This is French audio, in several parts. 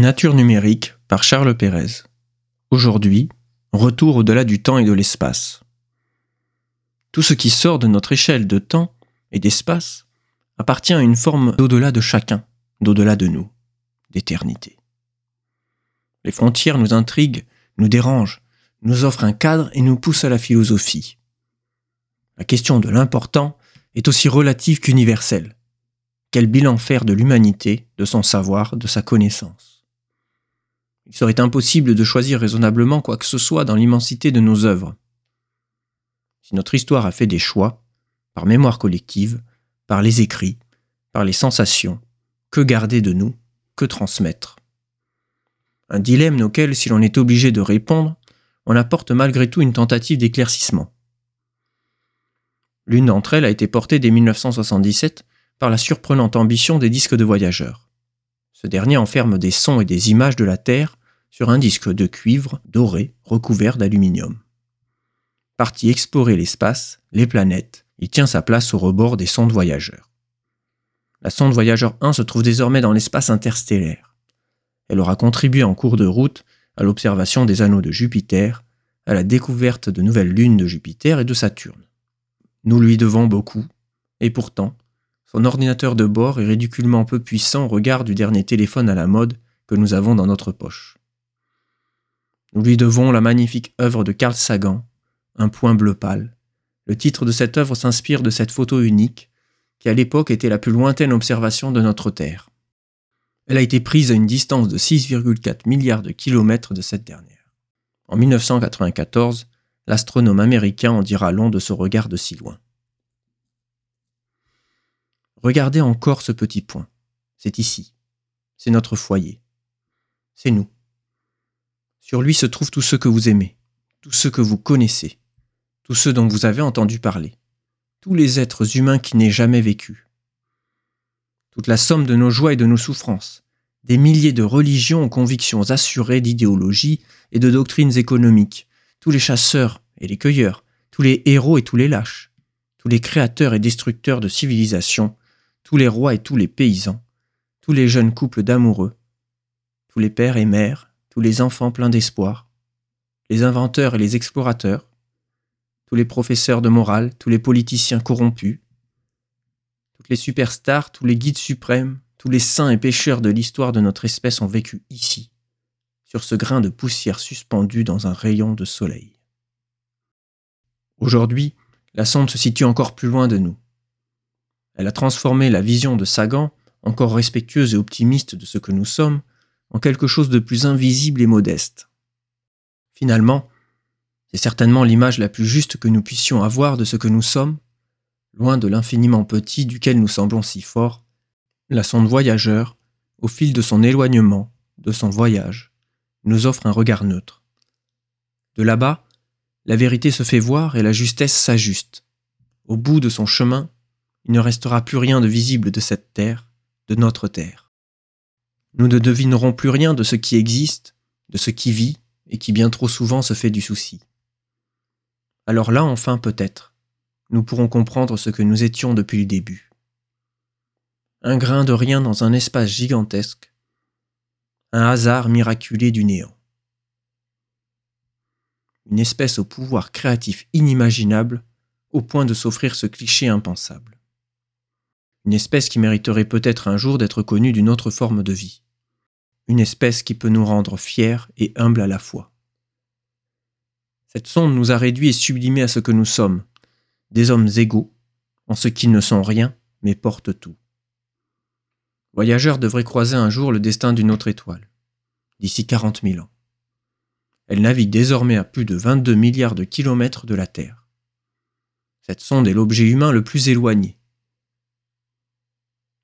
Nature numérique par Charles Pérez. Aujourd'hui, retour au-delà du temps et de l'espace. Tout ce qui sort de notre échelle de temps et d'espace appartient à une forme d'au-delà de chacun, d'au-delà de nous, d'éternité. Les frontières nous intriguent, nous dérangent, nous offrent un cadre et nous poussent à la philosophie. La question de l'important est aussi relative qu'universelle. Quel bilan faire de l'humanité, de son savoir, de sa connaissance? Il serait impossible de choisir raisonnablement quoi que ce soit dans l'immensité de nos œuvres. Si notre histoire a fait des choix, par mémoire collective, par les écrits, par les sensations, que garder de nous, que transmettre? Un dilemme auquel, si l'on est obligé de répondre, on apporte malgré tout une tentative d'éclaircissement. L'une d'entre elles a été portée dès 1977 par la surprenante ambition des disques de voyageurs. Ce dernier enferme des sons et des images de la Terre sur un disque de cuivre doré recouvert d'aluminium. Parti explorer l'espace, les planètes, il tient sa place au rebord des sondes voyageurs. La sonde Voyageur 1 se trouve désormais dans l'espace interstellaire. Elle aura contribué en cours de route à l'observation des anneaux de Jupiter, à la découverte de nouvelles lunes de Jupiter et de Saturne. Nous lui devons beaucoup, et pourtant, son ordinateur de bord est ridiculement peu puissant au regard du dernier téléphone à la mode que nous avons dans notre poche. Nous lui devons la magnifique œuvre de Carl Sagan, Un point bleu pâle. Le titre de cette œuvre s'inspire de cette photo unique, qui à l'époque était la plus lointaine observation de notre Terre. Elle a été prise à une distance de 6,4 milliards de kilomètres de cette dernière. En 1994, l'astronome américain en dira long de ce regard de si loin. Regardez encore ce petit point. C'est ici. C'est notre foyer. C'est nous. Sur lui se trouvent tous ceux que vous aimez, tous ceux que vous connaissez, tous ceux dont vous avez entendu parler, tous les êtres humains qui n'aient jamais vécu. Toute la somme de nos joies et de nos souffrances, des milliers de religions aux convictions assurées d'idéologies et de doctrines économiques, tous les chasseurs et les cueilleurs, tous les héros et tous les lâches, tous les créateurs et destructeurs de civilisations, tous les rois et tous les paysans, tous les jeunes couples d'amoureux, tous les pères et mères, tous les enfants pleins d'espoir, les inventeurs et les explorateurs, tous les professeurs de morale, tous les politiciens corrompus, toutes les superstars, tous les guides suprêmes, tous les saints et pécheurs de l'histoire de notre espèce ont vécu ici, sur ce grain de poussière suspendu dans un rayon de soleil. Aujourd'hui, la sonde se situe encore plus loin de nous. Elle a transformé la vision de Sagan, encore respectueuse et optimiste de ce que nous sommes, en quelque chose de plus invisible et modeste. Finalement, c'est certainement l'image la plus juste que nous puissions avoir de ce que nous sommes, loin de l'infiniment petit duquel nous semblons si forts, la sonde voyageur, au fil de son éloignement, de son voyage, nous offre un regard neutre. De là-bas, la vérité se fait voir et la justesse s'ajuste. Au bout de son chemin, il ne restera plus rien de visible de cette terre, de notre terre. Nous ne devinerons plus rien de ce qui existe, de ce qui vit, et qui bien trop souvent se fait du souci. Alors là, enfin, peut-être, nous pourrons comprendre ce que nous étions depuis le début. Un grain de rien dans un espace gigantesque, un hasard miraculé du néant. Une espèce au pouvoir créatif inimaginable, au point de s'offrir ce cliché impensable une espèce qui mériterait peut-être un jour d'être connue d'une autre forme de vie, une espèce qui peut nous rendre fiers et humbles à la fois. Cette sonde nous a réduits et sublimés à ce que nous sommes, des hommes égaux, en ce qu'ils ne sont rien, mais portent tout. Voyageurs devraient croiser un jour le destin d'une autre étoile, d'ici 40 000 ans. Elle navigue désormais à plus de 22 milliards de kilomètres de la Terre. Cette sonde est l'objet humain le plus éloigné,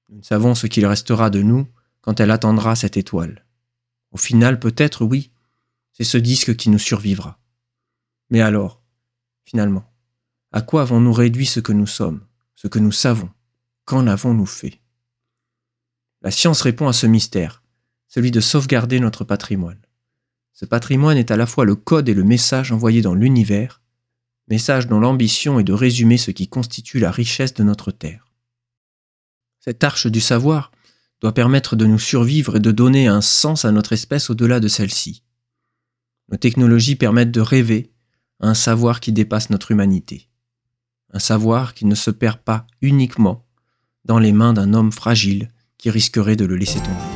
nous ne savons ce qu'il restera de nous quand elle attendra cette étoile. Au final, peut-être, oui, c'est ce disque qui nous survivra. Mais alors, finalement, à quoi avons-nous réduit ce que nous sommes, ce que nous savons? Qu'en avons-nous fait? La science répond à ce mystère, celui de sauvegarder notre patrimoine. Ce patrimoine est à la fois le code et le message envoyé dans l'univers, message dont l'ambition est de résumer ce qui constitue la richesse de notre Terre. Cette arche du savoir doit permettre de nous survivre et de donner un sens à notre espèce au-delà de celle-ci. Nos technologies permettent de rêver un savoir qui dépasse notre humanité. Un savoir qui ne se perd pas uniquement dans les mains d'un homme fragile qui risquerait de le laisser tomber.